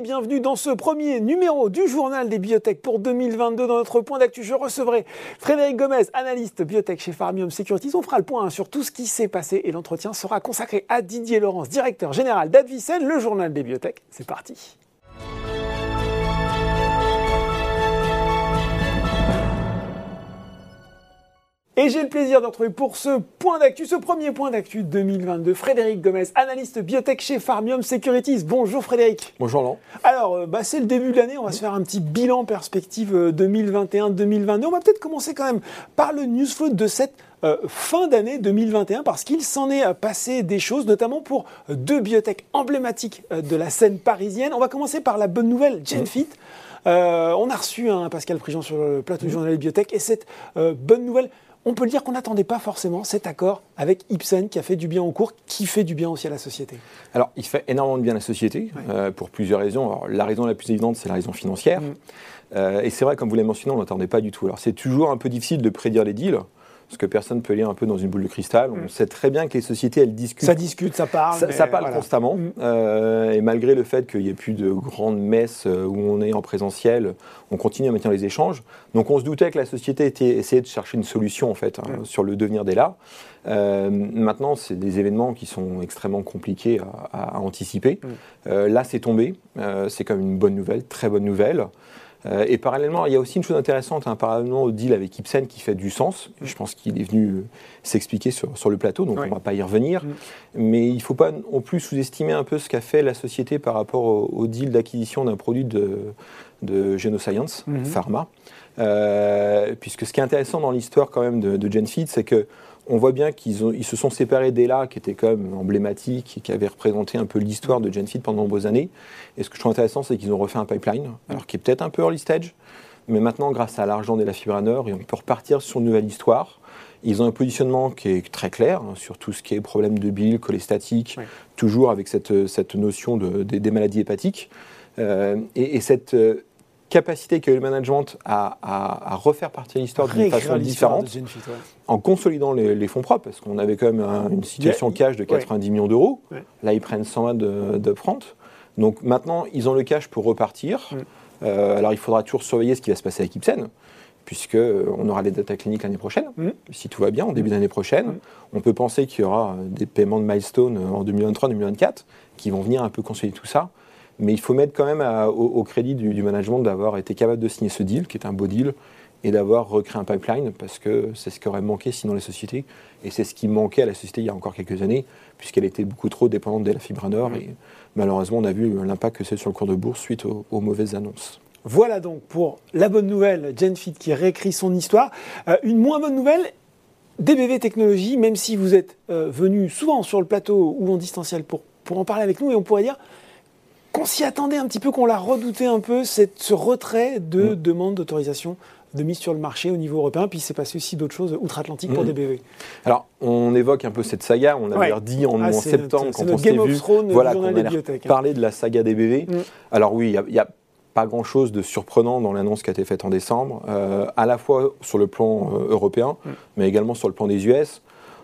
bienvenue dans ce premier numéro du journal des biotech pour 2022. Dans notre point d'actu, je recevrai Frédéric Gomez, analyste biotech chez Farmium Securities. On fera le point sur tout ce qui s'est passé et l'entretien sera consacré à Didier Laurence, directeur général d'Advicen, le journal des biotech. C'est parti. Et j'ai le plaisir de retrouver pour ce point d'actu, ce premier point d'actu 2022, Frédéric Gomez, analyste biotech chez Farmium Securities. Bonjour Frédéric. Bonjour Laurent. Alors, euh, bah, c'est le début de l'année, on va se faire un petit bilan perspective 2021-2022. Euh, on va peut-être commencer quand même par le news flow de cette euh, fin d'année 2021 parce qu'il s'en est passé des choses, notamment pour deux biotech emblématiques de la scène parisienne. On va commencer par la bonne nouvelle, GenFit. on a reçu un Pascal Prigent sur le plateau du journal Biotech et cette bonne nouvelle on peut le dire qu'on n'attendait pas forcément cet accord avec Ipsen qui a fait du bien au cours, qui fait du bien aussi à la société. Alors, il fait énormément de bien à la société euh, pour plusieurs raisons. la raison la plus évidente, c'est la raison financière. Mm. Euh, et c'est vrai, comme vous l'avez mentionné, on n'attendait pas du tout. Alors, c'est toujours un peu difficile de prédire les deals parce que personne peut lire un peu dans une boule de cristal. On mm. sait très bien que les sociétés, elles discutent. Ça discute, ça parle. Ça, parle constamment. Mm. Euh, et malgré le fait qu'il n'y ait plus de grandes messes euh, où on est en présentiel, on continue à maintenir les échanges. Donc on se doutait que la société était, essayait de chercher une solution en fait hein, mm. sur le devenir des là. Euh, maintenant, c'est des événements qui sont extrêmement compliqués à, à anticiper. là, c'est tombé. c'est comme une bonne nouvelle, très bonne nouvelle. Euh, et parallèlement, il y a aussi une chose intéressante, hein, parallèlement au deal avec Ipsen qui fait du sens. Je pense qu'il est venu euh, s'expliquer sur, sur, le plateau, donc on ne va pas y revenir. Mm. Mais il ne faut pas non plus sous-estimer un peu ce qu'a fait la société par rapport au, deal d'acquisition d'un produit de, de Genoscience, mm-hmm. Pharma. Euh, puisque ce qui est intéressant dans l'histoire quand même de, de GenFeed, c'est que on voit bien qu'ils ils se sont séparés d'Ella, qui était quand même emblématique et qui avait représenté un peu l'histoire de GenFit pendant de nombreuses années. Et ce que je trouve intéressant, c'est qu'ils ont refait un pipeline, alors qui est peut-être un peu early stage, mais maintenant, grâce à l'argent d'Ella Fibraneur, on peut repartir sur une nouvelle histoire. Ils ont un positionnement qui est très clair hein, sur tout ce qui est problème de bile, cholestatique, toujours avec cette, cette notion de, des maladies hépatiques. Euh, et, et, cette euh, capacité qu'a eu le management à, refaire partir l'histoire d'une façon différente, en consolidant les, fonds propres, parce qu'on avait quand même une situation cash de 90 millions d'euros. Là, ils prennent 120 d'upfront. Donc maintenant, ils ont le cash pour repartir. Euh, alors, il faudra toujours surveiller ce qui va se passer avec Ipsen, puisqu'on euh, aura les data cliniques l'année prochaine, si tout va bien, en début d'année prochaine. On peut penser qu'il y aura des paiements de milestone en 2023-2024 qui vont venir un peu consolider tout ça. Mais il faut mettre quand même au, crédit du, management d'avoir été capable de signer ce deal, qui est un beau deal, et d'avoir recréé un pipeline, parce que c'est ce qui aurait manqué sinon la société. Et c'est ce qui manquait à la société il y a encore quelques années, puisqu'elle était beaucoup trop dépendante de la fibre Nord. Et malheureusement, on a vu l'impact que c'est sur le cours de bourse suite aux, mauvaises annonces. Voilà donc pour la bonne nouvelle, GenFit qui réécrit son histoire. Euh, une moins bonne nouvelle, DBV Technologies, même si vous êtes euh, venu souvent sur le plateau ou en distanciel pour, pour en parler avec nous, et on pourrait dire qu'on s'y attendait un petit peu, qu'on l'a redouté un peu, c'est ce retrait de mm. demande d'autorisation de mise sur le marché au niveau européen, puis il s'est passé aussi d'autres choses outre-Atlantique pour mm. DBV. Alors, on évoque un peu cette saga, on avait dit en, ah, septembre, quand on s'est vu, voilà, qu'on allait hein. parler de la saga DBV. Mm. Alors oui, il n'y a, pas grand-chose de surprenant dans l'annonce qui a été faite en décembre, euh, à la fois sur le plan euh, européen, mais également sur le plan des US.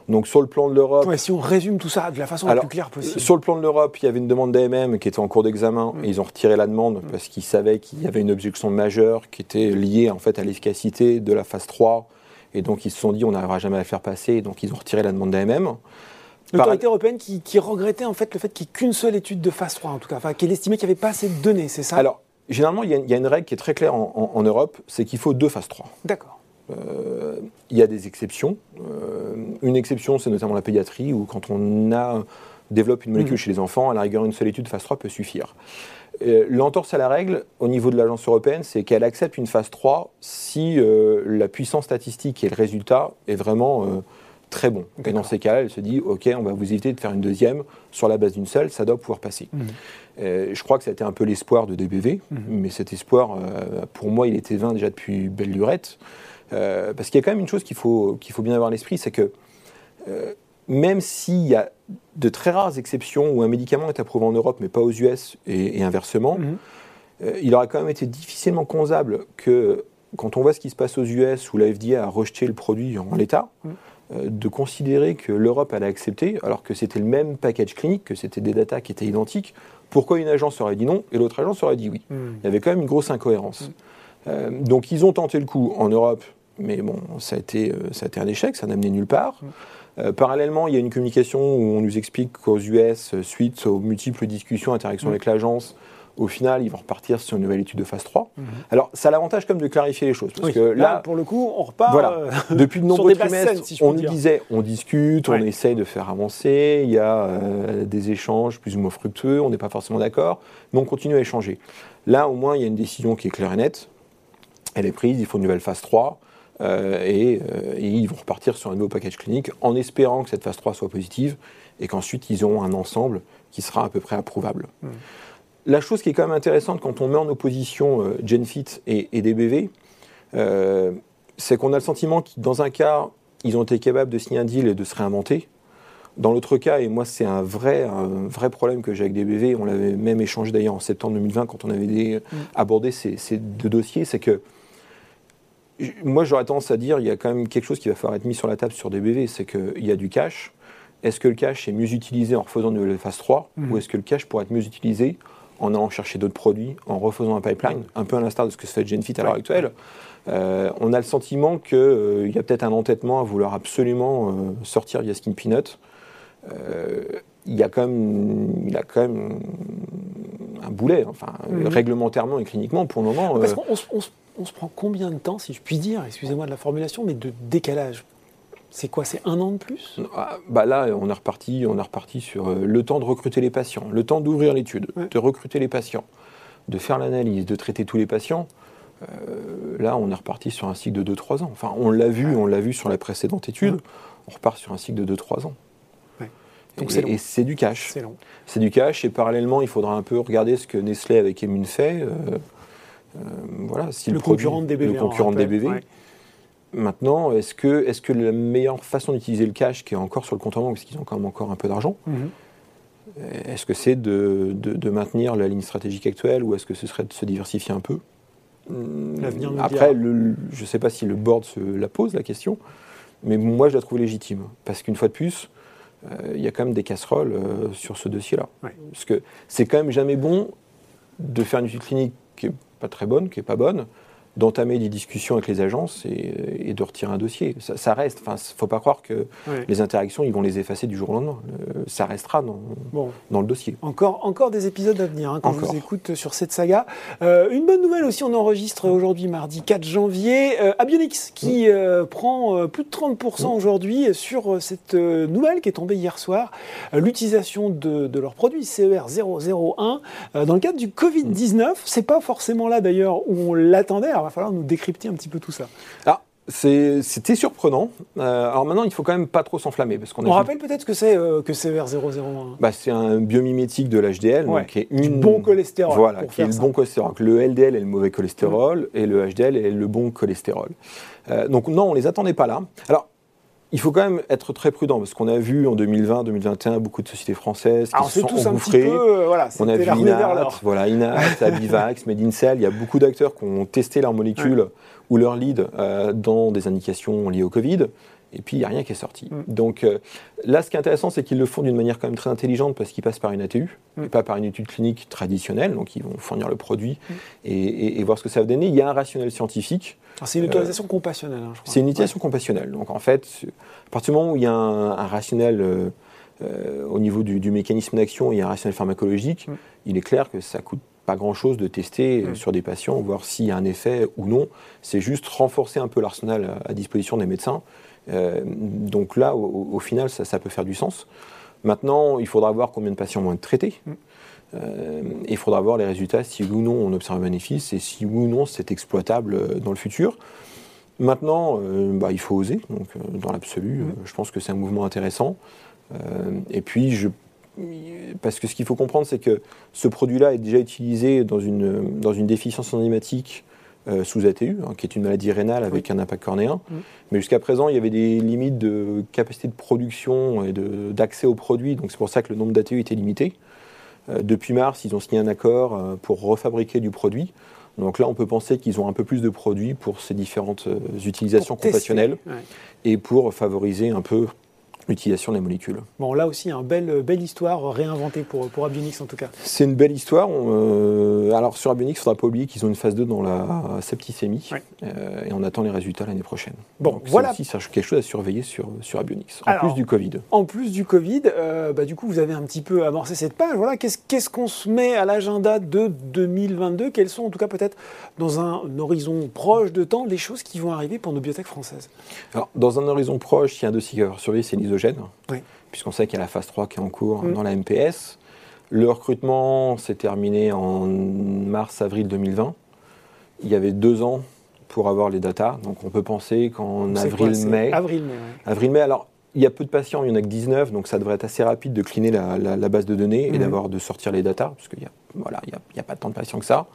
Donc sur le plan de l'Europe... si on résume tout ça de la façon la plus claire possible. Sur le plan de l'Europe, il y avait une demande d'AMM qui était en cours d'examen mm. et ils ont retiré la demande mm. parce qu'ils savaient qu'il y avait une objection majeure qui était liée en fait à l'efficacité de la phase 3 et donc ils se sont dit on n'arrivera jamais à la faire passer donc ils ont retiré la demande d'AMM. L'autorité européenne qui, regrettait en fait le fait qu'il n'y ait qu'une seule étude de phase 3 en tout cas, enfin qu'elle estimait qu'il n'y avait pas assez de données, c'est ça? Alors, généralement, il y, a une règle qui est très claire en Europe, c'est qu'il faut deux phases 3. D'accord. Euh, il y a des exceptions. Euh, une exception, c'est notamment la pédiatrie, où quand on a, développe une molécule mmh. chez les enfants, à la rigueur, une seule étude phase 3 peut suffire. Euh, l'entorse à la règle, au niveau de l'agence européenne, c'est qu'elle accepte une phase 3 si la puissance statistique et le résultat est vraiment très bon. Et dans ces cas-là, elle se dit, OK, on va vous éviter de faire une deuxième sur la base d'une seule, ça doit pouvoir passer. Mmh. je crois que ça a été un peu l'espoir de DBV, mmh. mais cet espoir, pour moi, il était vain déjà depuis belle lurette. Euh, parce qu'il y a quand même une chose qu'il faut, qu'il faut bien avoir à l'esprit, c'est que euh, même s'il y a de très rares exceptions où un médicament est approuvé en Europe mais pas aux US et, inversement, mhm. euh, il aurait quand même été difficilement concevable que quand on voit ce qui se passe aux US où la FDA a rejeté le produit en l'état, mhm. de considérer que l'Europe allait accepter, alors que c'était le même package clinique, que c'était des datas qui étaient identiques, Pourquoi une agence aurait dit non et l'autre agence aurait dit oui? Hmm. Il y avait quand même une grosse incohérence. Euh, donc ils ont tenté le coup en Europe, mais bon, ça a été, euh, ça a été un échec, ça n'a amené nulle part. Euh, parallèlement, il y a une communication où on nous explique qu'aux US, euh, suite aux multiples discussions, interactions Mm. avec l'agence, au final, ils vont repartir sur une nouvelle étude de phase 3. Mhm. Alors, ça a l'avantage comme de clarifier les choses. Parce Oui. que là, là, pour le coup, on repart. Voilà. euh, depuis de nombreux trimestres, saines, si je on nous disait, on discute, on essaye de faire avancer, il y a euh, des échanges plus ou moins fructueux, on n'est pas forcément d'accord, mais on continue à échanger. Là, au moins, il y a une décision qui est claire et nette. Elle est prise, il faut une nouvelle phase 3. Euh, et, euh, et ils vont repartir sur un nouveau package clinique en espérant que cette phase 3 soit positive et qu'ensuite ils auront un ensemble qui sera à peu près approuvable. Mm. La chose qui est quand même intéressante quand on met en opposition euh, GenFit et, et DBV, c'est qu'on a le sentiment que dans un cas, ils ont été capables de signer un deal et de se réinventer. Dans l'autre cas, et moi c'est un vrai, un vrai problème que j'ai avec DBV, on l'avait même échangé d'ailleurs en septembre 2020 quand on avait des- abordé ces, ces deux dossiers, c'est que moi j'aurais tendance à dire il y a quand même quelque chose qui va falloir être mis sur la table sur DBV, c'est qu'il y a du cash. Est-ce que le cash est mieux utilisé en refaisant une nouvelle phase 3 Mhm. ou est-ce que le cash pourrait être mieux utilisé en allant chercher d'autres produits, en refaisant un pipeline, un peu à l'instar de ce que se fait Genfit à l'heure actuelle Euh, on a le sentiment qu'il y a peut-être un entêtement à vouloir absolument euh, sortir via Skin Peanut. Euh, il y a quand même, il a quand même un boulet, enfin, Mhm. réglementairement et cliniquement, pour le moment. Parce euh, qu'on se- on se- prend combien de temps, si je puis dire, excusez-moi de la formulation, mais de décalage C'est quoi C'est un an de plus? Ah, bah là, on est reparti, on est reparti sur euh, le temps de recruter les patients, le temps d'ouvrir l'étude, Ouais. de recruter les patients, de faire l'analyse, de traiter tous les patients. Euh, là, on est reparti sur un cycle de 2-3 ans. Enfin, on l'a vu, on l'a vu sur la précédente étude. Ouais. On repart sur un cycle de 2-3 ans. Ouais. Donc Et- c'est long. et c'est du cash. C'est long. C'est du cash et parallèlement, il faudra un peu regarder ce que Nestlé avec Emun fait. euh, voilà, si Le produit- concurrent de DBV. Le on concurrent de. DBV. Ouais. Maintenant, est-ce que, est que la meilleure façon d'utiliser le cash, qui est encore sur le compte en banque, parce qu'ils ont quand même encore un peu d'argent, Mhm. est-ce que c'est de, de- de maintenir la ligne stratégique actuelle ou est-ce que ce serait de se diversifier un peu? Hum, L'avenir Après, le- je ne sais pas si le board se la pose, la question, mais moi, je la trouve légitime. Parce qu'une fois de plus, euh, il y a quand même des casseroles euh, sur ce dossier-là. Ouais. Parce que c'est quand même jamais bon de faire une étude clinique pas très bonne, qui n'est pas bonne, d'entamer des discussions avec les agences et, et de retirer un dossier. Ça, ça reste. Enfin, faut pas croire que les interactions, ils vont les effacer du jour au lendemain. Euh, ça restera dans, Bon, dans le dossier. encore, encore des épisodes à venir hein, quand je Encore. vous écoute sur cette saga. Euh, une bonne nouvelle aussi, on enregistre aujourd'hui mardi 4 janvier. Euh, Abionyx qui euh, prend plus de 30% aujourd'hui sur cette nouvelle qui est tombée hier soir, l'utilisation de, de leur produit CER 001 euh, dans le cadre du Covid-19. C'est pas forcément là d'ailleurs où on l'attendait. Va falloir nous décrypter un petit peu tout ça. Ah, c'était surprenant. Euh, alors maintenant, il faut quand même pas trop s'enflammer parce qu'on a On rappelle peut-être ce que c'est euh, que CER 001. bah, c'est un biomimétique de l'HDL, Ouais. donc qui est Du une bon cholestérol, Voilà, qui est le bon cholestérol. Le LDL est le mauvais cholestérol et le HDL est le bon cholestérol. Euh, donc non, on les attendait pas là. Alors. Il faut quand même être très prudent parce qu'on a vu en 2020, 2021 beaucoup de sociétés françaises qui Alors se c'est sont tous un petit engouffrées. peu, euh, voilà, On a vu Inat, voilà, Inat, Abivax, Medincell. Il y a beaucoup d'acteurs qui ont testé leurs molécules ou leur lead euh, dans des indications liées au Covid. Et puis, il n'y a rien qui est sorti. Mm. Donc euh, là, ce qui est intéressant, c'est qu'ils le font d'une manière quand même très intelligente parce qu'ils passent par une ATU Mm. et pas par une étude clinique traditionnelle. Donc, ils vont fournir le produit Mm. et, et- et voir ce que ça va donner. Il y a un rationnel scientifique. C'est une autorisation compassionnelle, hein, je crois. C'est une utilisation compassionnelle. Donc en fait, à partir du moment où il y a un, un rationnel euh, euh, au niveau du, du mécanisme d'action et un rationnel pharmacologique, Mm. il est clair que ça coûte pas grand-chose de tester euh, sur des patients, voir s'il y a un effet ou non. C'est juste renforcer un peu l'arsenal à disposition des médecins. Euh, donc là, au, au final, ça, ça peut faire du sens. Maintenant, il faudra voir combien de patients vont être traités. Mm. Euh, et il faudra voir les résultats, si oui ou non on observe un bénéfice et si oui ou non c'est exploitable euh, dans le futur. Maintenant, euh, bah, il faut oser. Donc, euh, dans l'absolu, Mm. euh, je pense que c'est un mouvement intéressant. Euh, et puis, je, parce que ce qu'il faut comprendre, c'est que ce produit-là est déjà utilisé dans une, dans une déficience enzymatique euh, sous ATU, hein, qui est une maladie rénale avec un impact cornéen. Mm. Mais jusqu'à présent, il y avait des limites de capacité de production et d'accès aux produits. Donc, c'est pour ça que le nombre d'ATU était limité. Euh, depuis mars, ils ont signé un accord euh, pour refabriquer du produit. Donc là, on peut penser qu'ils ont un peu plus de produits pour ces différentes utilisations Pour Ouais. et pour favoriser un peu l'utilisation des molécules. Bon, là aussi, une belle, belle histoire réinventée pour, pour Abionix en tout cas. C'est une belle histoire. Euh, alors sur Abionix, il ne faudra pas oublier qu'ils ont une phase 2 dans la septicémie euh, et on attend les résultats l'année prochaine. Bon, Donc, voilà. aussi quelque chose à surveiller sur, sur Abionix, en plus du Covid. En plus du Covid, euh, bah, du coup, vous avez un petit peu amorcé cette page. Voilà, qu'est-ce qu'on se met à l'agenda de 2022 Quelles sont en tout cas peut-être dans un horizon proche de temps les choses qui vont arriver pour nos biotech françaises? Alors, dans un horizon proche, il y a un dossier à surveiller, c'est puisqu'on sait qu'il y a la phase 3 qui est en cours mm. dans la MPS. Le recrutement s'est terminé en mars-avril 2020. Il y avait deux ans pour avoir les datas, donc on peut penser qu'en avril-mai. Avril-mai, Avril-mai, alors il y a peu de patients, il n'y en a que 19, donc ça devrait être assez rapide de cleaner la, base de données et mm. d'avoir de sortir les datas, parce qu'il n'y a, voilà, a, a pas tant de patients que ça.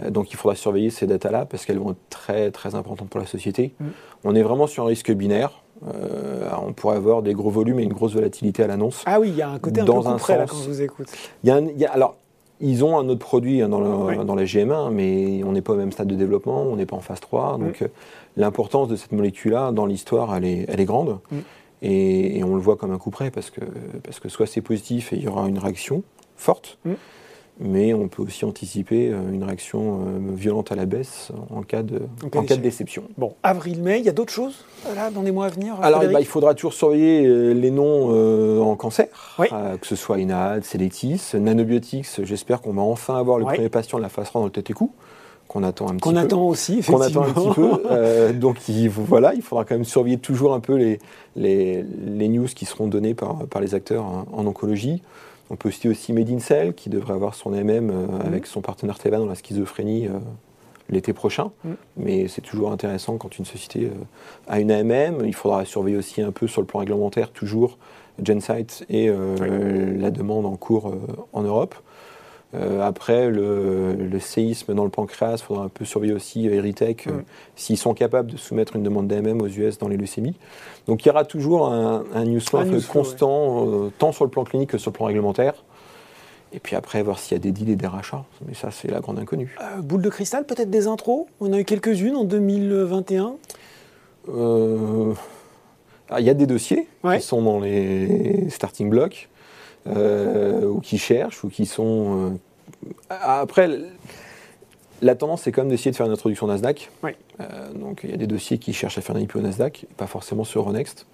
Euh, donc il faudra surveiller ces datas-là parce qu'elles vont être très très importantes pour la société. Mm. On est vraiment sur un risque binaire. Euh, on pourrait avoir des gros volumes et une grosse volatilité à l'annonce. Ah oui, il y a un côté un peu un là, quand je vous écoute. Y a, alors, ils ont un autre produit hein, dans, dans la GM1, mais on n'est pas au même stade de développement, on n'est pas en phase 3. Mm. Donc euh, l'importance de cette molécule-là dans l'histoire, elle est, elle est grande. Mm. Et, on le voit comme un coup près parce que, parce que soit c'est positif et il y aura une réaction forte, mm mais on peut aussi anticiper euh, une réaction euh, violente à la baisse en cas de, en cas de déception. Bon, avril-mai, il y a d'autres choses là, dans les mois à venir Alors, bah, il faudra toujours surveiller euh, les noms en cancer, que ce soit INAD, Selectis, Nanobiotics. J'espère qu'on va enfin avoir le premier patient de la phase 3 dans le tête et cou qu'on attend un petit peu. Qu'on attend aussi, effectivement. Qu'on attend un petit peu. donc il, voilà, il faudra quand même surveiller toujours un peu les, les, les news qui seront données par, par les acteurs en oncologie. On peut citer aussi Medincell, qui devrait avoir son MM mhm. avec son partenaire Teva dans la schizophrénie euh, l'été prochain. Mhm. Mais c'est toujours intéressant quand une société euh, a une AMM. Il faudra surveiller aussi un peu sur le plan réglementaire, toujours Gensight et la demande en cours en Europe. Euh, après, le, séisme dans le pancréas, il faudra un peu surveiller aussi euh, Eritech, euh, s'ils sont capables de soumettre une demande d'AMM aux US dans les leucémies. Donc il y aura toujours un, un news constant, tant sur le plan clinique que sur le plan réglementaire. Et puis après, voir s'il y a des deals et des rachats. Mais ça, c'est la grande inconnue. boule de cristal, peut-être des intros? On a eu quelques-unes en 2021 ah, Il y a des dossiers qui sont dans les starting blocks. Euh, ou qui cherchent, ou qui sont. Euh, après, la tendance, c'est quand même d'essayer de faire une introduction Nasdaq. Euh, donc, il y a des dossiers qui cherchent à faire un IPO Nasdaq, pas forcément sur Euronext.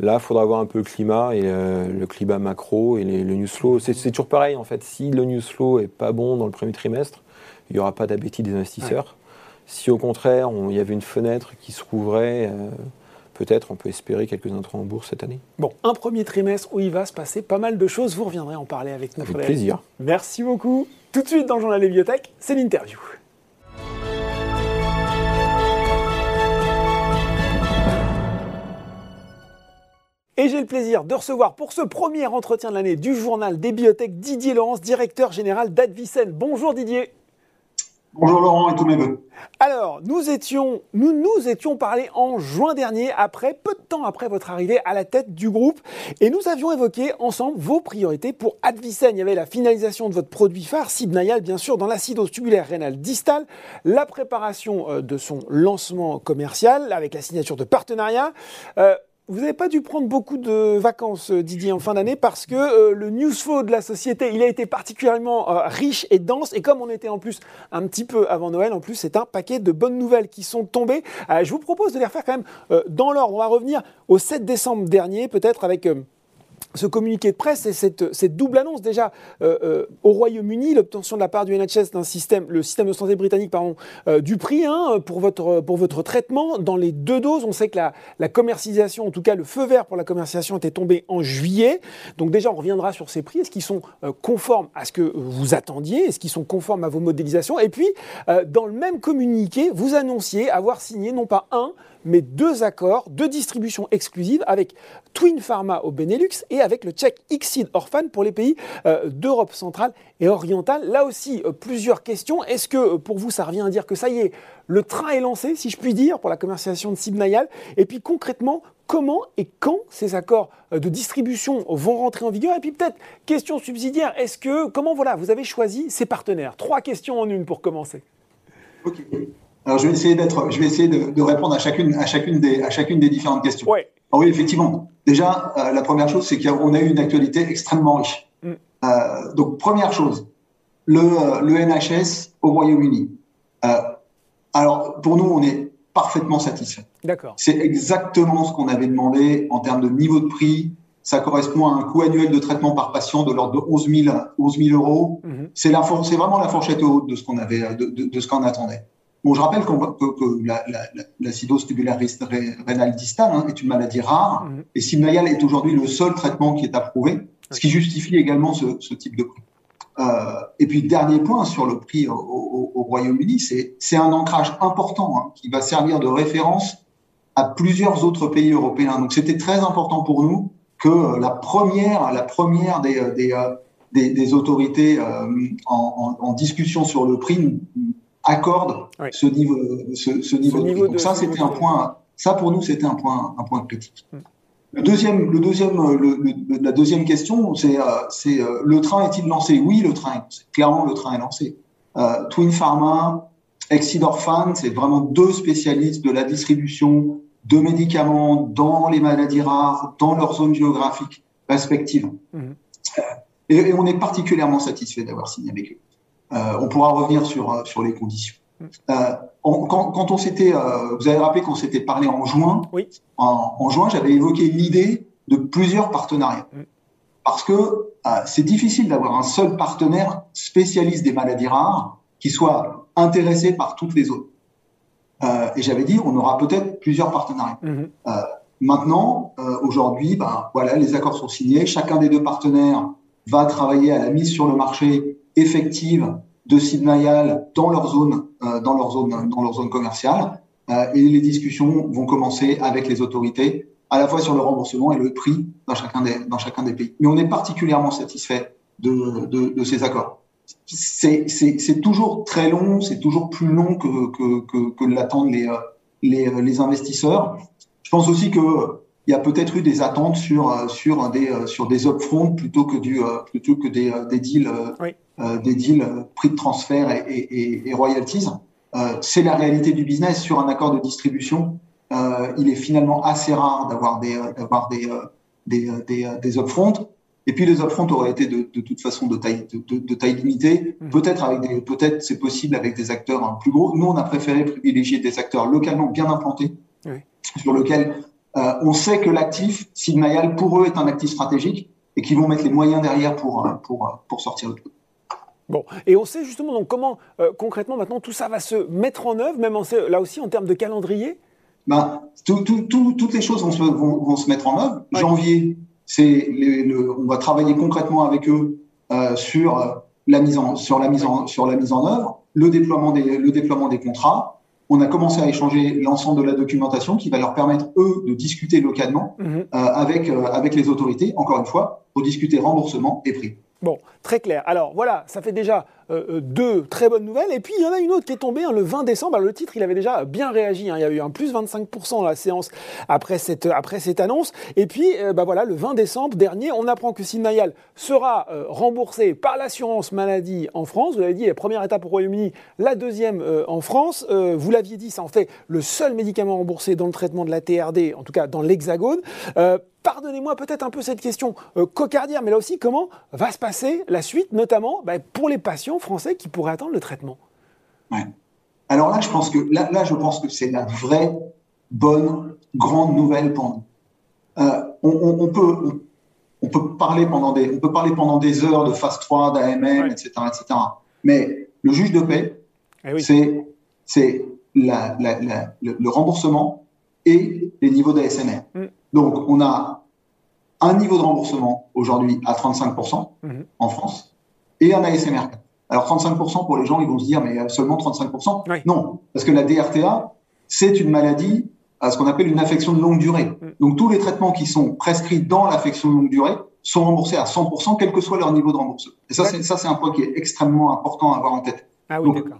Là, il faudra voir un peu le climat et le climat macro et le news flow. C'est toujours pareil, en fait. Si le news flow est pas bon dans le premier trimestre, il n'y aura pas d'appétit des investisseurs. Si au contraire, il y avait une fenêtre qui se rouvrait, peut-être on peut espérer quelques intrants en bourse cette année. Bon, un premier trimestre où il va se passer pas mal de choses. Vous reviendrez en parler avec nous. Avec plaisir. Merci beaucoup. Tout de suite dans le journal des bibliothèques, c'est l'interview. Et j'ai le plaisir de recevoir pour ce premier entretien de l'année du journal des bibliothèques Didier Laurence, directeur général d'Advicen. Bonjour Didier. Bonjour Laurent et tous mes voeux. Alors, nous étions, nous nous étions parlé en juin dernier, après, peu de temps après votre arrivée à la tête du groupe, et nous avions évoqué ensemble vos priorités pour Advicen. Il y avait la finalisation de votre produit phare, Sibnayal, bien sûr, dans l'acidose tubulaire rénale distale, la préparation euh, de son lancement commercial avec la signature de partenariat. Euh, vous n'avez pas dû prendre beaucoup de vacances, euh, Didier, en fin d'année, parce que euh, le news flow de la société, il a été particulièrement euh, riche et dense. Et comme on était en plus un petit peu avant Noël, en plus, c'est un paquet de bonnes nouvelles qui sont tombées. je vous propose de les refaire quand même dans l'ordre. On va revenir au 7 décembre dernier, peut-être avec ce communiqué de presse et cette, double annonce déjà euh, euh, au Royaume-Uni, l'obtention de la part du NHS d'un système, le système de santé britannique, pardon, euh, du prix hein, pour, votre, pour votre traitement dans les deux doses. On sait que la, la, commercialisation, en tout cas le feu vert pour la commercialisation était tombé en juillet. Donc déjà, on reviendra sur ces prix. Est-ce qu'ils sont conformes à ce que vous attendiez? Est-ce qu'ils sont conformes à vos modélisations? Et puis, dans le même communiqué, vous annonciez avoir signé non pas un, mais deux accords de distribution exclusive avec Twin Pharma au Benelux et avec le tchèque Xid Orphan pour les pays euh, d'Europe centrale et orientale. Là aussi, euh, plusieurs questions. Est-ce que euh, pour vous, ça revient à dire que ça y est, le train est lancé, si je puis dire, pour la commercialisation de Sibnayal? Et puis concrètement, comment et quand ces accords de distribution vont rentrer en vigueur? Et puis peut-être, question subsidiaire, est-ce que, comment voilà, vous avez choisi ces partenaires? Trois questions en une pour commencer. Ok. Alors, je vais essayer d'être, je vais essayer de, répondre à chacune, à chacune des, à chacune des différentes questions. Ouais. Ah oui, effectivement. Déjà, euh, la première chose, c'est qu'on a, eu une actualité extrêmement riche. Mm. Euh, donc, première chose, le, le NHS au Royaume-Uni. alors, pour nous, on est parfaitement satisfait. D'accord. C'est exactement ce qu'on avait demandé en termes de niveau de prix. Ça correspond à un coût annuel de traitement par patient de l'ordre de 11 000, 11 000 euros. Mm-hmm. C'est vraiment la fourchette haute de ce qu'on avait, de, de, de ce qu'on attendait. Bon, je rappelle que, que l'acidose tubulaire rénale distale hein, est une maladie rare et Simnayal est aujourd'hui le seul traitement qui est approuvé, ce qui justifie également ce, ce type de prix. Euh, et puis dernier point sur le prix au, au, au Royaume-Uni, c'est un ancrage important hein, qui va servir de référence à plusieurs autres pays européens. Donc c'était très important pour nous que la première, la première des, des, euh, des, des autorités euh, en, en, en, discussion sur le prix accorde ce niveau, ce, ce niveau, de, Donc ça, c'était un point. Ça, pour nous, c'était un point, un point critique. Mm. Le deuxième, le deuxième, le, la deuxième question, c'est, euh, c'est euh, le train est-il lancé? Oui, le train est lancé. Clairement, le train est lancé. Euh, Twin Pharma, Exidorphan, c'est vraiment deux spécialistes de la distribution de médicaments dans les maladies rares, dans leur zone géographique respective. Mm. Et, et, on est particulièrement satisfait d'avoir signé avec eux. Euh, on pourra revenir sur, euh, sur les conditions. Mm. Euh, quand, quand, on s'était, vous avez rappelé qu'on s'était parlé en juin. Oui. En, en juin, j'avais évoqué l'idée de plusieurs partenariats. Mm. Parce que c'est difficile d'avoir un seul partenaire spécialiste des maladies rares qui soit intéressé par toutes les autres. Euh, et j'avais dit, on aura peut-être plusieurs partenariats. Mm-hmm. Euh, maintenant, euh, aujourd'hui, ben, voilà, les accords sont signés. Chacun des deux partenaires va travailler à la mise sur le marché effective de Sidnayal dans leur zone, euh, dans leur zone, dans leur zone commerciale. Euh, et les discussions vont commencer avec les autorités, à la fois sur le remboursement et le prix dans chacun des, dans chacun des pays. Mais on est particulièrement satisfait de, de, de ces accords. C'est toujours très long, c'est toujours plus long que, que, que, que l'attendent les, les, les investisseurs. Je pense aussi que il y a peut-être eu des attentes sur euh, sur des euh, sur des upfront plutôt que du euh, plutôt que des, des deals oui. Des deals prix de transfert et, et, et royalties. c'est la réalité du business sur un accord de distribution. il est finalement assez rare d'avoir des d'avoir des des des, des upfront. Et puis les upfront auraient été de, de toute façon de taille de, de, de taille limitée. Mmh. Peut-être avec des peut-être c'est possible avec des acteurs un plus gros. Nous on a préféré privilégier des acteurs localement bien implantés oui. sur lesquels euh, on sait que l'actif, Sigmayal, pour eux, est un actif stratégique et qu'ils vont mettre les moyens derrière pour, euh, pour, euh, pour sortir le truc. Bon, et on sait justement donc comment euh, concrètement maintenant tout ça va se mettre en œuvre, même en, là aussi en termes de calendrier? Ben, tout, tout, tout, toutes les choses vont se, vont, vont se mettre en œuvre. Ouais. Janvier, c'est le, on va travailler concrètement avec eux euh, sur la mise en sur la mise en sur la mise en œuvre, le déploiement des le déploiement des contrats on a commencé à échanger l'ensemble de la documentation qui va leur permettre, eux, de discuter localement mmh. euh, avec, euh, avec les autorités, encore une fois, pour discuter remboursement et prix. Bon, très clair. Alors voilà, ça fait déjà euh, euh, deux très bonnes nouvelles. Et puis il y en a une autre qui est tombée hein, le 20 décembre. Alors, le titre, il avait déjà bien réagi. Hein. Il y a eu un plus 25% dans la séance après cette, annonce. Et puis euh, bah, voilà, le 20 décembre dernier, on apprend que Sinmayal sera remboursé par l'assurance maladie en France. Vous l'avez dit, première étape au Royaume-Uni, la deuxième en France. vous l'aviez dit, ça en fait le seul médicament remboursé dans le traitement de la TRD, en tout cas dans l'Hexagone. Pardonnez-moi peut-être un peu cette question euh, cocardière, mais là aussi, comment va se passer la suite, notamment bah, pour les patients français qui pourraient attendre le traitement? Ouais. Alors là, je pense que là, là je pense que c'est la vraie bonne grande nouvelle pour nous. Euh, on, on, on, peut on, peut parler pendant des on peut parler pendant des heures de phase 3, d'AMM, ouais. etc., etc. Mais le juge de paix, eh oui. c'est c'est la, la, la, le, le, remboursement et les niveaux d'ASMR. Mm. Donc, on a un niveau de remboursement aujourd'hui à 35% mmh. en France et un ASMR 4. Alors 35% pour les gens, ils vont se dire mais seulement 35% oui. Non, parce que la DRTA, c'est une maladie à ce qu'on appelle une affection de longue durée. Mmh. Donc tous les traitements qui sont prescrits dans l'affection de longue durée sont remboursés à 100%, quel que soit leur niveau de remboursement. Et ça, c'est un point qui est extrêmement important à avoir en tête. Ah oui, d'accord.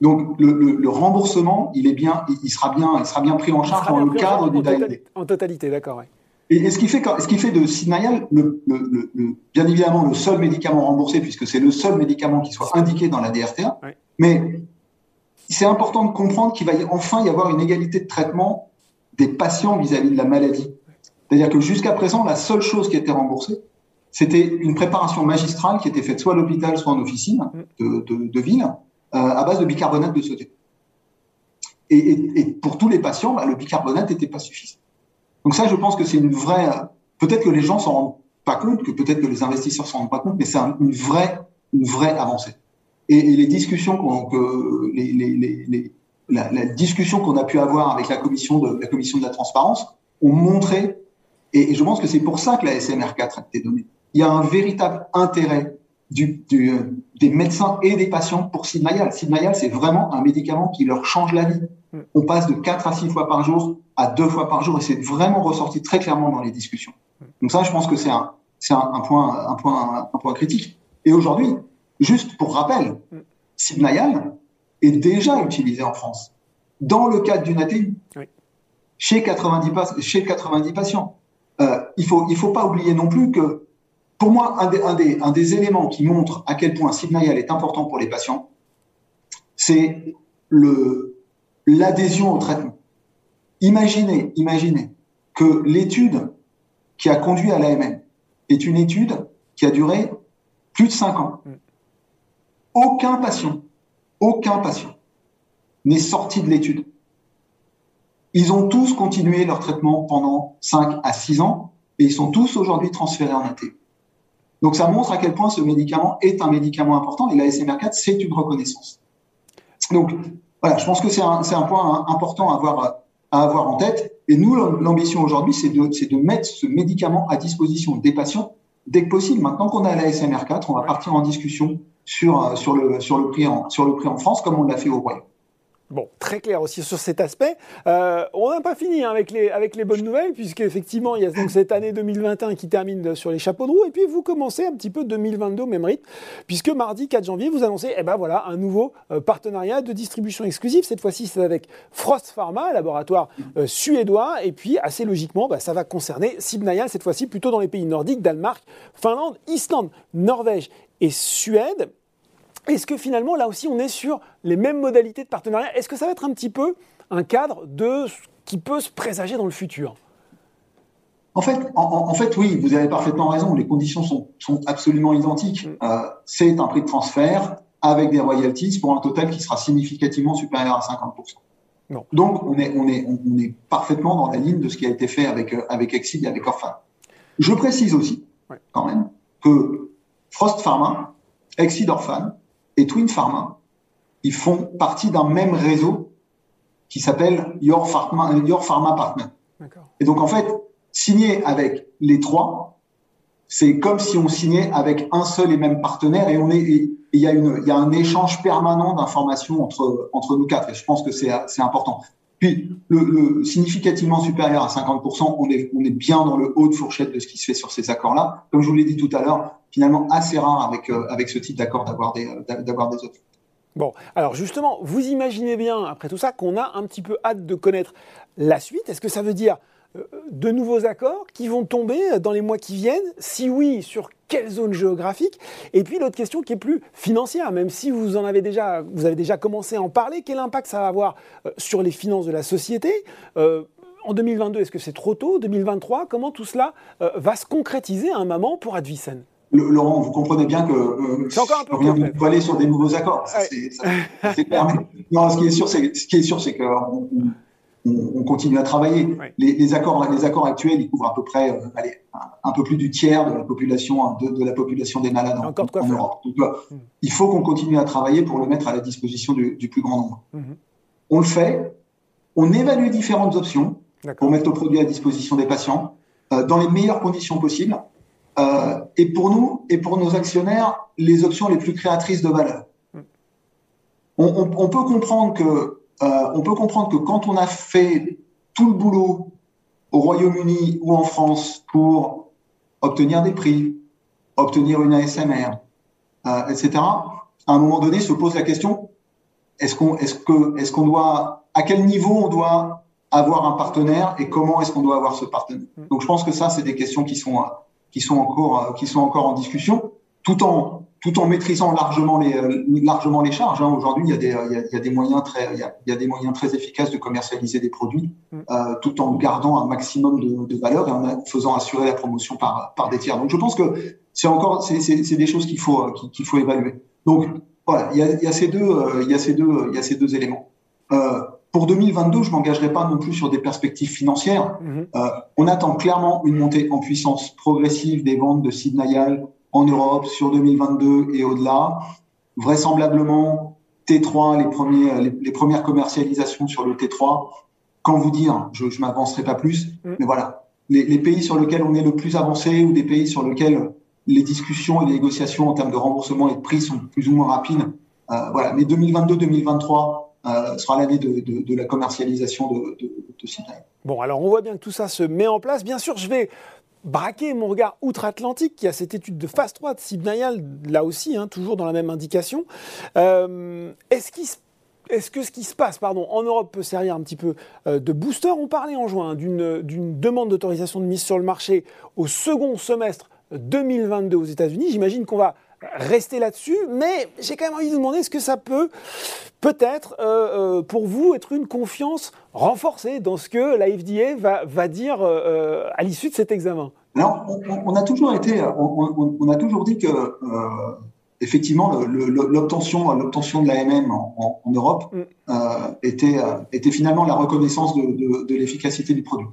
Donc le, le, le, remboursement, il est bien, il sera bien, il sera bien pris en charge dans le cadre du totalité, En totalité, d'accord. Ouais. Et, et, ce qui fait, ce qui fait de Sinayal, le, bien évidemment le seul médicament remboursé puisque c'est le seul médicament qui soit indiqué dans la DRTA. Ouais. Mais c'est important de comprendre qu'il va y, enfin y avoir une égalité de traitement des patients vis-à-vis -vis de la maladie. C'est-à-dire que jusqu'à présent, la seule chose qui était remboursée, c'était une préparation magistrale qui était faite soit à l'hôpital, soit en officine de, ville, à base de bicarbonate de sodium. Et, pour tous les patients, bah, le bicarbonate n'était pas suffisant. Donc ça, je pense que c'est une vraie. Peut-être que les gens s'en rendent pas compte, que peut-être que les investisseurs s'en rendent pas compte, mais c'est une vraie, une vraie avancée. Et, les discussions la, discussion qu'on a pu avoir avec la commission de la commission de la transparence ont montré, et, je pense que c'est pour ça que la SMR4 a été donnée. Il y a un véritable intérêt du, du, des médecins et des patients pour Sidnayal. Sidnayal, c'est vraiment un médicament qui leur change la vie. Mm. On passe de 4 à 6 fois par jour à 2 fois par jour et c'est vraiment ressorti très clairement dans les discussions. Donc ça, je pense que c'est un, c'est un, un, point, un, point, un point critique. Et aujourd'hui, juste pour rappel, Sidnayal est déjà utilisé en France dans le cadre d'une ATI chez, 90, chez 90 patients. Euh, il faut, il faut pas oublier non plus que pour moi, un des, éléments qui montre à quel point Sidnayal est important pour les patients, c'est l'adhésion au traitement. Imaginez, imaginez que l'étude qui a conduit à l'AMN est une étude qui a duré plus de cinq ans. Aucun patient, aucun patient n'est sorti de l'étude. Ils ont tous continué leur traitement pendant 5 à 6 ans et ils sont tous aujourd'hui transférés en AT. Donc ça montre à quel point ce médicament est un médicament important et la SMR4, c'est une reconnaissance. Donc voilà, je pense que c'est un, point important à avoir, à avoir en tête. Et nous, l'ambition aujourd'hui, c'est de, mettre ce médicament à disposition des patients dès que possible. Maintenant qu'on a la SMR4, on va partir en discussion sur, sur, le, sur, le prix en, sur le prix en France, comme on l'a fait au Royaume. Bon, très clair aussi sur cet aspect. Euh, on n'a pas fini hein, avec, les, avec les bonnes nouvelles, puisqu'effectivement, il y a donc cette année 2021 qui termine sur les chapeaux de roue, et puis vous commencez un petit peu 2022 au même rythme, puisque mardi 4 janvier, vous annoncez eh ben voilà, un nouveau euh, partenariat de distribution exclusive. Cette fois-ci, c'est avec Frost Pharma, laboratoire euh, suédois, et puis assez logiquement, bah, ça va concerner Sibnayal, cette fois-ci plutôt dans les pays nordiques, Danemark, Finlande, Islande, Norvège et Suède. Est-ce que finalement, là aussi, on est sur les mêmes modalités de partenariat? Est-ce que ça va être un petit peu un cadre de ce qui peut se présager dans le futur? En fait, en, fait, oui, vous avez parfaitement raison. Les conditions sont, absolument identiques. Mm. Euh, c'est un prix de transfert avec des royalties pour un total qui sera significativement supérieur à 50%. Donc, on est, on, est, on est parfaitement dans la ligne de ce qui a été fait avec, euh, avec et avec Orphan. Je précise aussi, quand même, que Frost Pharma, Exid Orphan, et Twin Pharma, ils font partie d'un même réseau qui s'appelle Your Pharma, Your Pharma Partner. Et donc, en fait, signer avec les trois, c'est comme si on signait avec un seul et même partenaire et on est, il y a une, il y a un échange permanent d'informations entre, entre nous quatre. Et je pense que c'est, c'est important. Puis, le, significativement supérieur à 50%, on est, bien dans le haut de fourchette de ce qui se fait sur ces accords-là. Comme je vous l'ai dit tout à l'heure, finalement assez rare avec, euh, avec ce type d'accord d'avoir des, euh, d'avoir des offres. Bon, alors justement, vous imaginez bien, après tout ça, qu'on a un petit peu hâte de connaître la suite. Est-ce que ça veut dire de nouveaux accords qui vont tomber dans les mois qui viennent. Si oui, sur quelle zone géographique? Et puis l'autre question qui est plus financière, même si vous en avez déjà, vous avez déjà commencé à en parler, quel impact ça va avoir sur les finances de la société? En 2022, est-ce que c'est trop tôt? 2023 Comment tout cela va se concrétiser à un moment pour Advicen Laurent, vous comprenez bien que euh, c'est encore un peu vous aller sur des nouveaux accords. C'est clair. Non, ce qui est sûr, c'est ce qui est sûr, c'est on, continue à travailler. Les, accords, les accords actuels, ils couvrent à peu près, euh, allez, un, peu plus du tiers de la population, de, la population des malades en, Europe. Donc, euh, mm. il faut qu'on continue à travailler pour le mettre à la disposition du, plus grand nombre. Mm-hmm. On le fait. On évalue différentes options pour mettre le produit à disposition des patients dans les meilleures conditions possibles. Euh, et pour nous et pour nos actionnaires, les options les plus créatrices de valeur. On, on, on peut comprendre que euh, on peut comprendre que quand on a fait tout le boulot au Royaume-Uni ou en France pour obtenir des prix, obtenir une ASMR, euh, etc. À un moment donné, se pose la question est-ce qu'on est-ce que est-ce qu'on doit à quel niveau on doit avoir un partenaire et comment est-ce qu'on doit avoir ce partenaire? Donc je pense que ça c'est des questions qui sont qui sont encore, euh, qui sont encore en discussion, tout en, tout en maîtrisant largement les, euh, largement les charges. Hein. Aujourd'hui, il, y a des, il, y a, des moyens très, il y a, des moyens très efficaces de commercialiser des produits, mm. euh, tout en gardant un maximum de, de, valeur et en faisant assurer la promotion par, par des tiers. Donc, je pense que c'est encore, c'est des choses qu'il faut, qu'il faut évaluer. Donc, voilà, il y a, il y a ces deux, euh, il y a ces deux, il y a ces deux éléments. Euh, pour 2022, je m'engagerai pas non plus sur des perspectives financières. Mm-hmm. Euh, on attend clairement une montée en puissance progressive des ventes de Sidnayal en Europe sur 2022 et au-delà. Vraisemblablement, T3, les, premiers, les, premières commercialisations sur le T3. Quand vous dire, je ne m'avancerai pas plus, mm. mais voilà, les, pays sur lesquels on est le plus avancé ou des pays sur lesquels les discussions et les négociations en termes de remboursement et de prix sont plus ou moins rapides. Euh, voilà, mais 2022-2023 euh, sera l'année de, de, de, la commercialisation de, de, de Bon, alors on voit bien que tout ça se met en place. Bien sûr, je vais braquer mon regard outre-Atlantique, qui a cette étude de phase 3 de Sibnayal, là aussi, hein, toujours dans la même indication. Euh, est-ce est que ce qui se passe pardon, en Europe peut servir un petit peu euh, de booster? On parlait en juin d'une demande d'autorisation de mise sur le marché au second semestre 2022 aux États-Unis. J'imagine qu'on va rester là-dessus, mais j'ai quand même envie de vous demander est-ce que ça peut peut-être euh, euh, pour vous être une confiance renforcée dans ce que la FDA va, va dire euh, à l'issue de cet examen? Alors, on, a toujours été, on, a toujours dit que effectivement l'obtention l'obtention de l'AMM en, en, Europe mm. était, était finalement la reconnaissance de, de, de l'efficacité du produit.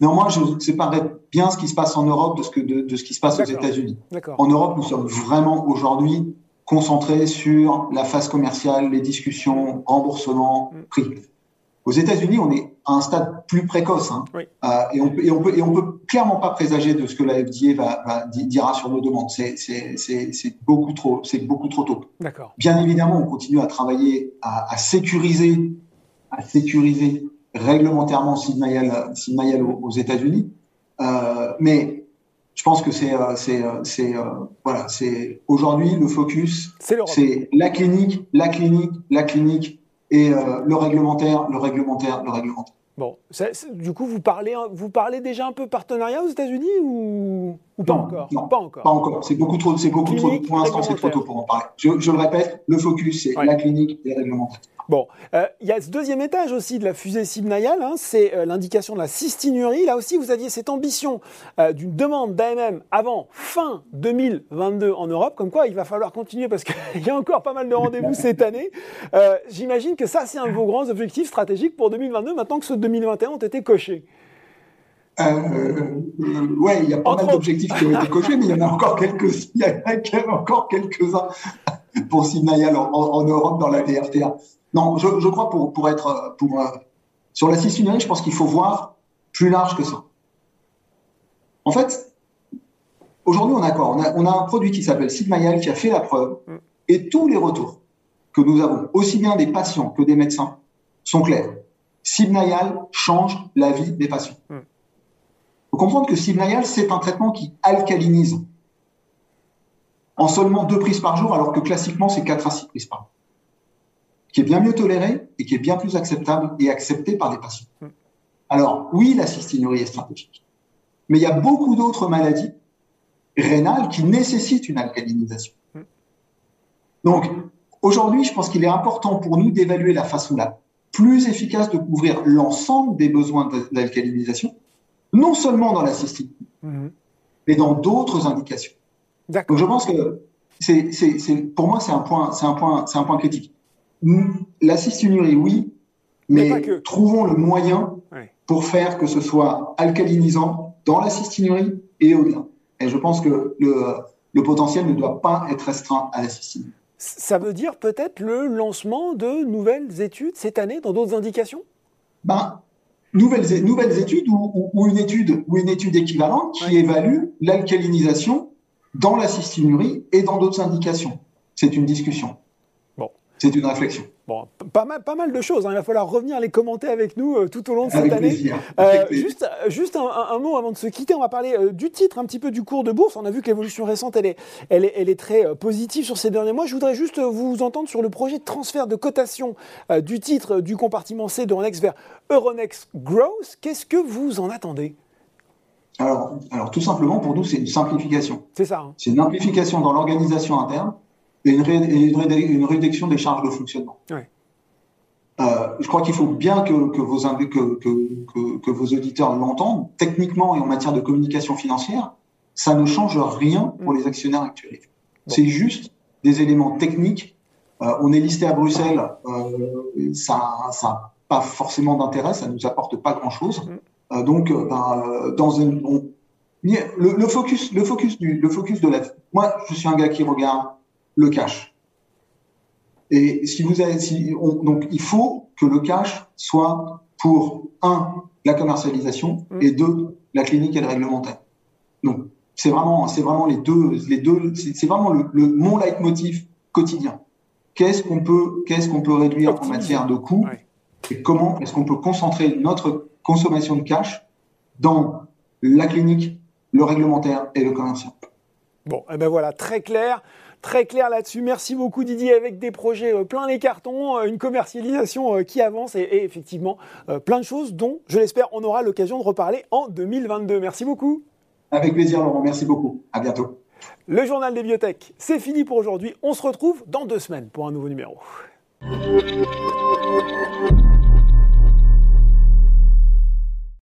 Néanmoins, je séparerais bien ce qui se passe en Europe de ce, que, de, de ce qui se passe aux États-Unis. En Europe, nous sommes vraiment aujourd'hui concentrés sur la phase commerciale, les discussions, remboursement, mm. prix. Aux États-Unis, on est à un stade plus précoce, hein. euh, et, on, et, on peut, et on peut clairement pas présager de ce que la FDA va, va dira sur nos demandes. C'est beaucoup trop, c'est beaucoup trop tôt. Bien évidemment, on continue à travailler à, à sécuriser, à sécuriser réglementairement aux, aux États-Unis. Euh, mais je pense que c'est euh, c'est euh, c'est voilà c'est aujourd'hui le focus c'est la clinique la clinique la clinique et le réglementaire le réglementaire le réglementaire Bon, du coup, vous parlez, vous parlez déjà un peu partenariat aux États-Unis ou, ou pas encore? Non, pas encore. Pas encore. C'est beaucoup trop, c'est beaucoup trop. Pour l'instant, c'est trop tôt pour en parler. Je, je le répète, le focus, c'est la clinique et le réglementaire. Bon, euh, il y a ce deuxième étage aussi de la fusée Sibnayal, hein, c'est euh, l'indication de la cystinurie. Là aussi, vous aviez cette ambition euh, d'une demande d'AMM avant fin 2022 en Europe, comme quoi il va falloir continuer parce qu'il y a encore pas mal de rendez-vous cette année. J'imagine que ça, c'est un de vos grands objectifs stratégiques pour 2022, maintenant que ceux de 2021 ont été cochés. Euh, ouais, il y a pas mal d'objectifs qui ont été cochés, mais il y en a encore quelques, il y a encore quelques-uns pour Sibnayal en, en, Europe dans la DRTA. Non, je, je, crois pour, pour être pour, euh, sur la cystinurie, je pense qu'il faut voir plus large que ça. En fait, aujourd'hui, on a quoi? On a, on a un produit qui s'appelle Sigmayal qui a fait la preuve mm. et tous les retours que nous avons, aussi bien des patients que des médecins, sont clairs. Sibnayal change la vie des patients. Il mm. faut comprendre que Sibnayal, c'est un traitement qui alcalinise en seulement deux prises par jour, alors que classiquement, c'est quatre à six prises par jour qui est bien mieux toléré et qui est bien plus acceptable et accepté par les patients. Hmm. Alors, oui, la cystinurie est stratégique, mais il y a beaucoup d'autres maladies rénales qui nécessitent une alcalinisation. Hmm. Donc, aujourd'hui, je pense qu'il est important pour nous d'évaluer la façon la plus efficace de couvrir l'ensemble des besoins d'alcalinisation, non seulement dans la cystinurie, hmm. mais dans d'autres indications. Donc, je pense que c'est, pour moi, c'est un point, c'est un point, c'est un point critique. La cystinurie, oui, mais, trouvons le moyen pour faire que ce soit alcalinisant dans la cystinurie et au-delà. Et je pense que le, le, potentiel ne doit pas être restreint à la cystinurie. Ça veut dire peut-être le lancement de nouvelles études cette année dans d'autres indications? Ben, nouvelles, nouvelles études ou, ou, une étude, ou une étude équivalente qui évalue l'alcalinisation dans la cystinurie et dans d'autres indications. C'est une discussion. C'est une réflexion. Bon, pas mal, pas mal de choses. Hein. Il va falloir revenir les commenter avec nous euh, tout au long de cette année. Euh, juste, juste un, mot avant de se quitter. On va parler euh, du titre, un petit peu du cours de bourse. On a vu que l'évolution récente, elle est, elle est, elle est très positive sur ces derniers mois. Je voudrais juste vous entendre sur le projet de transfert de cotation du titre du compartiment C d'Euronext vers Euronext Growth. Qu'est-ce que vous en attendez? Alors, alors, tout simplement, pour nous, c'est une simplification. C'est ça. Hein. C'est une simplification dans l'organisation interne et une, une, réduction des charges de fonctionnement. Euh, je crois qu'il faut bien que, vos, que, que, vos auditeurs l'entendent. Techniquement et en matière de communication financière, ça ne change rien pour les actionnaires actuels. C'est juste des éléments techniques. Euh, on est listé à Bruxelles, euh, ça n'a pas forcément d'intérêt, ça ne nous apporte pas grand-chose. Mm. donc, ben, dans le, focus, le focus du, le focus de la. Moi, je suis un gars qui regarde le cash. Et si vous avez, si donc il faut que le cash soit pour un la commercialisation mm. et deux la clinique et le réglementaire. Donc c'est vraiment, c'est vraiment les deux, les deux, c'est vraiment le, le, mon leitmotiv quotidien. Qu'est-ce qu'on peut, qu'est-ce qu'on peut réduire en matière de coûts et comment est-ce qu'on peut concentrer notre consommation de cash dans la clinique, le réglementaire et le commercial? Bon, et eh ben voilà, très clair très clair là-dessus. Merci beaucoup Didier avec des projets euh, plein les cartons, euh, une commercialisation euh, qui avance et, effectivement plein de choses dont, je l'espère, on aura l'occasion de reparler en 2022. Merci beaucoup. Avec plaisir Laurent, merci beaucoup. À bientôt. Le journal des biotech, c'est fini pour aujourd'hui. On se retrouve dans deux semaines pour un nouveau numéro.